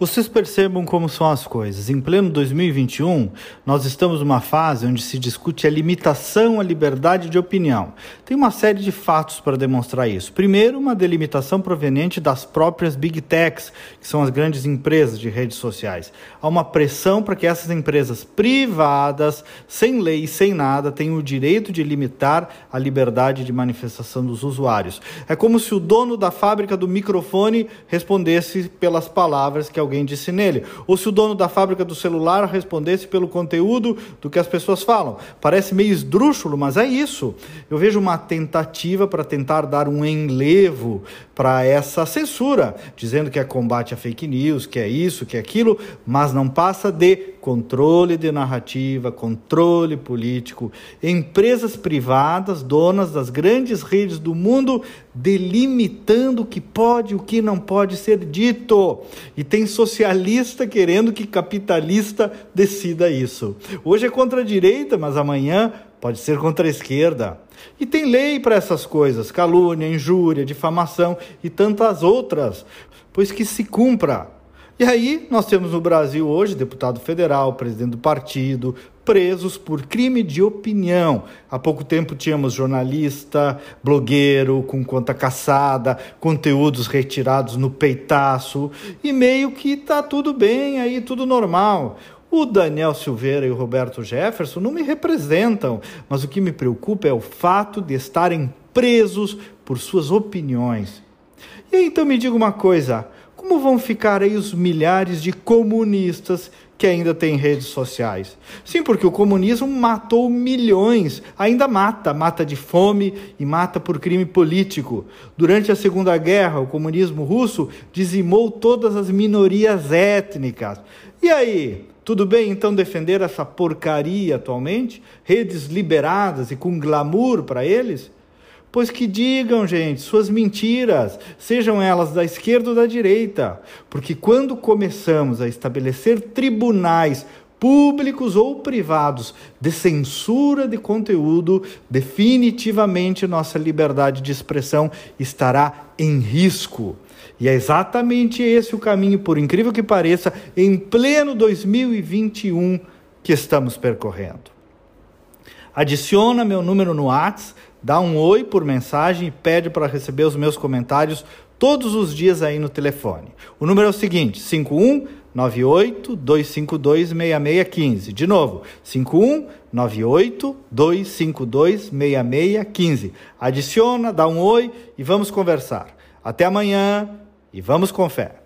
Vocês percebam como são as coisas. Em pleno 2021, nós estamos numa fase onde se discute a limitação à liberdade de opinião. Tem uma série de fatos para demonstrar isso. Primeiro, uma delimitação proveniente das próprias big techs, que são as grandes empresas de redes sociais. Há uma pressão para que essas empresas privadas, sem lei sem nada, tenham o direito de limitar a liberdade de manifestação dos usuários. É como se o dono da fábrica do microfone respondesse pelas palavras que alguém disse nele, ou se o dono da fábrica do celular respondesse pelo conteúdo do que as pessoas falam. Parece meio esdrúxulo, mas é isso. Eu vejo uma tentativa para tentar dar um enlevo para essa censura, dizendo que é combate a fake news, que é isso, que é aquilo, mas não passa de controle de narrativa, controle político, empresas privadas, donas das grandes redes do mundo, delimitando o que pode e o que não pode ser dito. E tem socialista querendo que capitalista decida isso. Hoje é contra a direita, mas amanhã pode ser contra a esquerda. E tem lei para essas coisas: calúnia, injúria, difamação e tantas outras, pois que se cumpra. E aí, nós temos no Brasil hoje deputado federal, presidente do partido, presos por crime de opinião. Há pouco tempo tínhamos jornalista, blogueiro com conta caçada, conteúdos retirados no peitaço, e meio que tá tudo bem aí, tudo normal. O Daniel Silveira e o Roberto Jefferson não me representam, mas o que me preocupa é o fato de estarem presos por suas opiniões. E aí, então me diga uma coisa: como vão ficar aí os milhares de comunistas que ainda têm redes sociais? Sim, porque o comunismo matou milhões, ainda mata, mata de fome e mata por crime político. Durante a Segunda Guerra, o comunismo russo dizimou todas as minorias étnicas. E aí? Tudo bem então defender essa porcaria atualmente? Redes liberadas e com glamour para eles? Pois que digam, gente, suas mentiras, sejam elas da esquerda ou da direita, porque quando começamos a estabelecer tribunais públicos ou privados de censura de conteúdo, definitivamente nossa liberdade de expressão estará em risco. E é exatamente esse o caminho, por incrível que pareça, em pleno 2021 que estamos percorrendo. Adiciona meu número no WhatsApp, dá um oi por mensagem e pede para receber os meus comentários todos os dias aí no telefone. O número é o seguinte: 5198 252 6615. De novo, 5198 252 6615. Adiciona, dá um oi e vamos conversar. Até amanhã e vamos com fé.